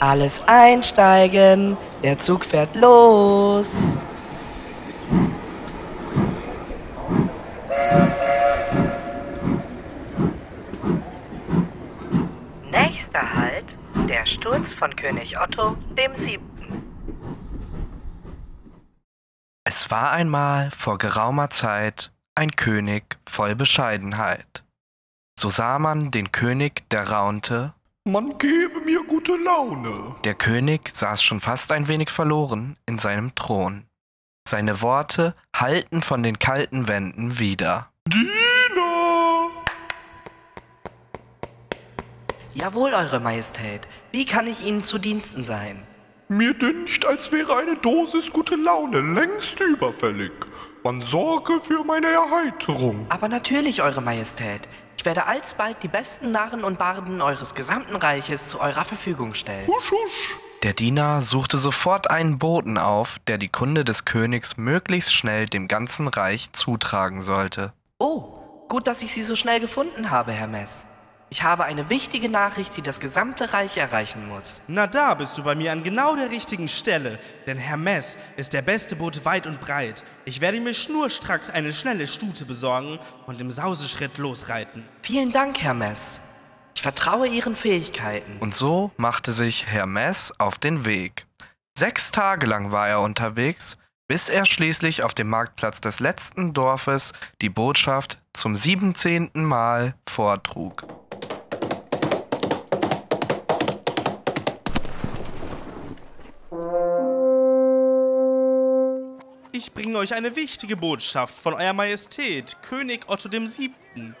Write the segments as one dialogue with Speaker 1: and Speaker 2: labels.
Speaker 1: Alles einsteigen, der Zug fährt los. Nächster Halt, der Sturz von König Otto dem Siebten.
Speaker 2: Es war einmal vor geraumer Zeit ein König voll Bescheidenheit. So sah man den König, der raunte,
Speaker 3: Man gebe mir gute Laune.
Speaker 2: Der König saß schon fast ein wenig verloren in seinem Thron. Seine Worte hallten von den kalten Wänden wider.
Speaker 3: Diener!
Speaker 1: Jawohl, Eure Majestät. Wie kann ich Ihnen zu Diensten sein?
Speaker 3: Mir düncht, als wäre eine Dosis gute Laune längst überfällig. Man sorge für meine Erheiterung.
Speaker 1: Aber natürlich, Eure Majestät. Ich werde alsbald die besten Narren und Barden eures gesamten Reiches zu eurer Verfügung stellen.
Speaker 3: Husch, husch.
Speaker 2: Der Diener suchte sofort einen Boten auf, der die Kunde des Königs möglichst schnell dem ganzen Reich zutragen sollte.
Speaker 1: Oh, gut, dass ich Sie so schnell gefunden habe, Herr Mess. Ich habe eine wichtige Nachricht, die das gesamte Reich erreichen muss.
Speaker 4: Na da bist du bei mir an genau der richtigen Stelle, denn Hermes ist der beste Bote weit und breit. Ich werde mir schnurstracks eine schnelle Stute besorgen und im Sauseschritt losreiten.
Speaker 1: Vielen Dank, Herr Mess. Ich vertraue Ihren Fähigkeiten.
Speaker 2: Und so machte sich Hermes auf den Weg. Sechs Tage lang war er unterwegs, bis er schließlich auf dem Marktplatz des letzten Dorfes die Botschaft zum siebenzehnten Mal vortrug.
Speaker 4: Ich bringe euch eine wichtige Botschaft von Euer Majestät, König Otto dem Siebten.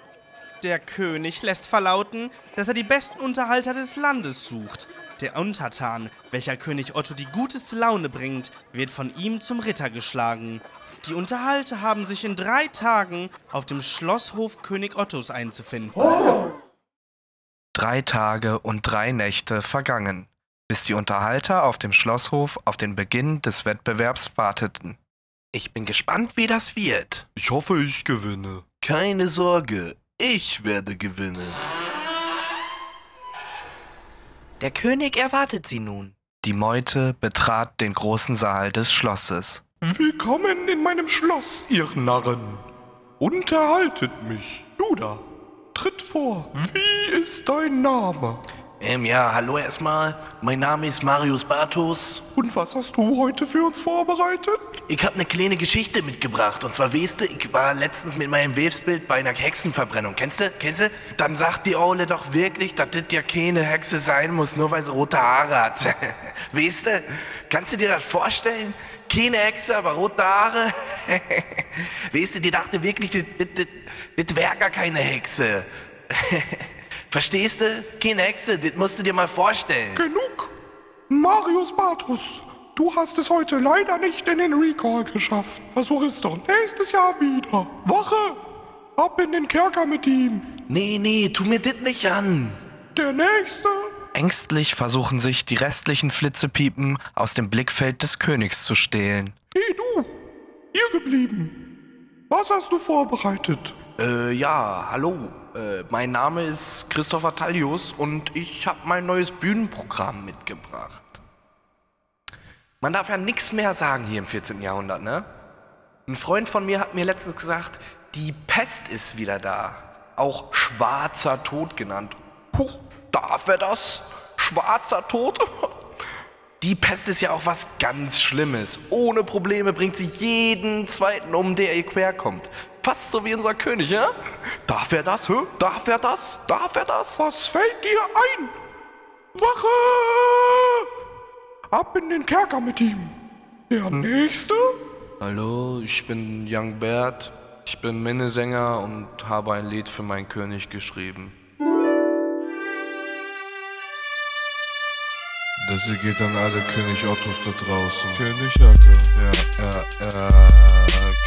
Speaker 4: Der König lässt verlauten, dass er die besten Unterhalter des Landes sucht. Der Untertan, welcher König Otto die guteste Laune bringt, wird von ihm zum Ritter geschlagen. Die Unterhalter haben sich in drei Tagen auf dem Schlosshof König Ottos einzufinden.
Speaker 2: Drei Tage und drei Nächte vergangen, bis die Unterhalter auf dem Schlosshof auf den Beginn des Wettbewerbs warteten.
Speaker 5: Ich bin gespannt, wie das wird.
Speaker 3: Ich hoffe, ich gewinne.
Speaker 5: Keine Sorge, ich werde gewinnen.
Speaker 1: Der König erwartet Sie nun.
Speaker 2: Die Meute betrat den großen Saal des Schlosses.
Speaker 3: Willkommen in meinem Schloss, ihr Narren. Unterhaltet mich. Du da, tritt vor. Wie ist dein Name?
Speaker 5: Ähm, ja, hallo erstmal. Mein Name ist Marius Bartos.
Speaker 3: Und was hast du heute für uns vorbereitet?
Speaker 5: Ich habe eine kleine Geschichte mitgebracht. Und zwar, weißt du, ich war letztens mit meinem Websbild bei einer Hexenverbrennung. Kennst du? Kennst du? Dann sagt die Ole doch wirklich, dass das ja keine Hexe sein muss, nur weil sie rote Haare hat. weißt du? Kannst du dir das vorstellen? Keine Hexe, aber rote Haare. weißt du, die dachte wirklich, das, wäre gar keine Hexe. Verstehst du? Keine Hexe, das musst du dir mal vorstellen.
Speaker 3: Genug. Marius Bartus, du hast es heute leider nicht in den Recall geschafft. Versuch es doch nächstes Jahr wieder. Wache! Ab in den Kerker mit ihm.
Speaker 5: Nee, nee, tu mir das nicht an.
Speaker 3: Der nächste.
Speaker 2: Ängstlich versuchen sich die restlichen Flitzepiepen aus dem Blickfeld des Königs zu stehlen.
Speaker 3: Hey du, hier geblieben. Was hast du vorbereitet?
Speaker 5: Äh, ja, hallo. Äh, mein Name ist Christopher Tallius und ich habe mein neues Bühnenprogramm mitgebracht. Man darf ja nichts mehr sagen hier im 14. Jahrhundert, ne? Ein Freund von mir hat mir letztens gesagt, die Pest ist wieder da. Auch schwarzer Tod genannt. Huch, darf er das? Schwarzer Tod? Die Pest ist ja auch was ganz Schlimmes. Ohne Probleme bringt sie jeden zweiten um, der ihr quer kommt. Fast so wie unser König, ja? Darf er das? Hä? Darf er das? Darf er das?
Speaker 3: Was fällt dir ein? Wache! Ab in den Kerker mit ihm. Der nächste?
Speaker 5: Hallo, ich bin Young Bert. Ich bin Minnesänger und habe ein Lied für meinen König geschrieben. Das hier geht an alle König Ottos da draußen. König Otto, ja, ja, ja.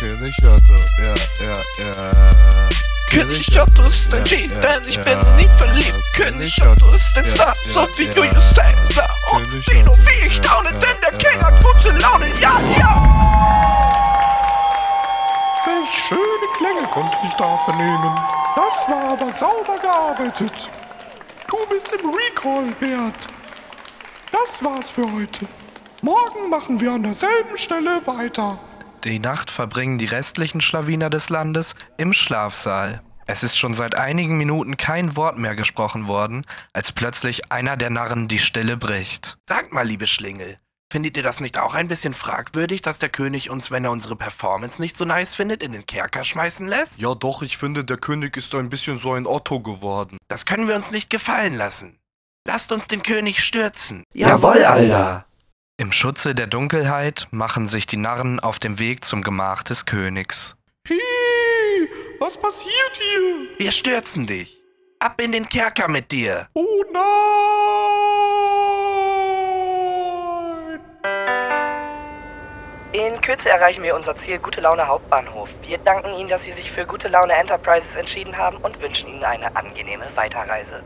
Speaker 5: König Otto, ja, ja, ja.
Speaker 6: König Otto ist ein G, denn ich bin nicht verliebt. König Otto ist ein Star, so wie Julius Caesar. Und
Speaker 5: König
Speaker 6: wie nur
Speaker 5: Otto,
Speaker 6: wie ich staune,
Speaker 5: ja,
Speaker 6: denn der
Speaker 5: ja.
Speaker 6: King hat gute Laune. Ja, ja.
Speaker 3: Welch schöne Klänge konnte ich da vernehmen. Das war aber sauber gearbeitet. Du bist im Recall, Bert. Das war's für heute. Morgen machen wir an derselben Stelle weiter.
Speaker 2: Die Nacht verbringen die restlichen Schlawiner des Landes im Schlafsaal. Es ist schon seit einigen Minuten kein Wort mehr gesprochen worden, als plötzlich einer der Narren die Stille bricht.
Speaker 5: Sagt mal, liebe Schlingel, findet ihr das nicht auch ein bisschen fragwürdig, dass der König uns, wenn er unsere Performance nicht so nice findet, in den Kerker schmeißen lässt?
Speaker 3: Ja doch, ich finde, der König ist ein bisschen so ein Otto geworden.
Speaker 5: Das können wir uns nicht gefallen lassen. Lasst uns den König stürzen.
Speaker 1: Jawohl, Alter.
Speaker 2: Im Schutze der Dunkelheit machen sich die Narren auf dem Weg zum Gemach des Königs.
Speaker 3: Hi, was passiert hier?
Speaker 5: Wir stürzen dich. Ab in den Kerker mit dir.
Speaker 3: Oh nein!
Speaker 1: In Kürze erreichen wir unser Ziel Gute Laune Hauptbahnhof. Wir danken Ihnen, dass Sie sich für Gute Laune Enterprises entschieden haben und wünschen Ihnen eine angenehme Weiterreise.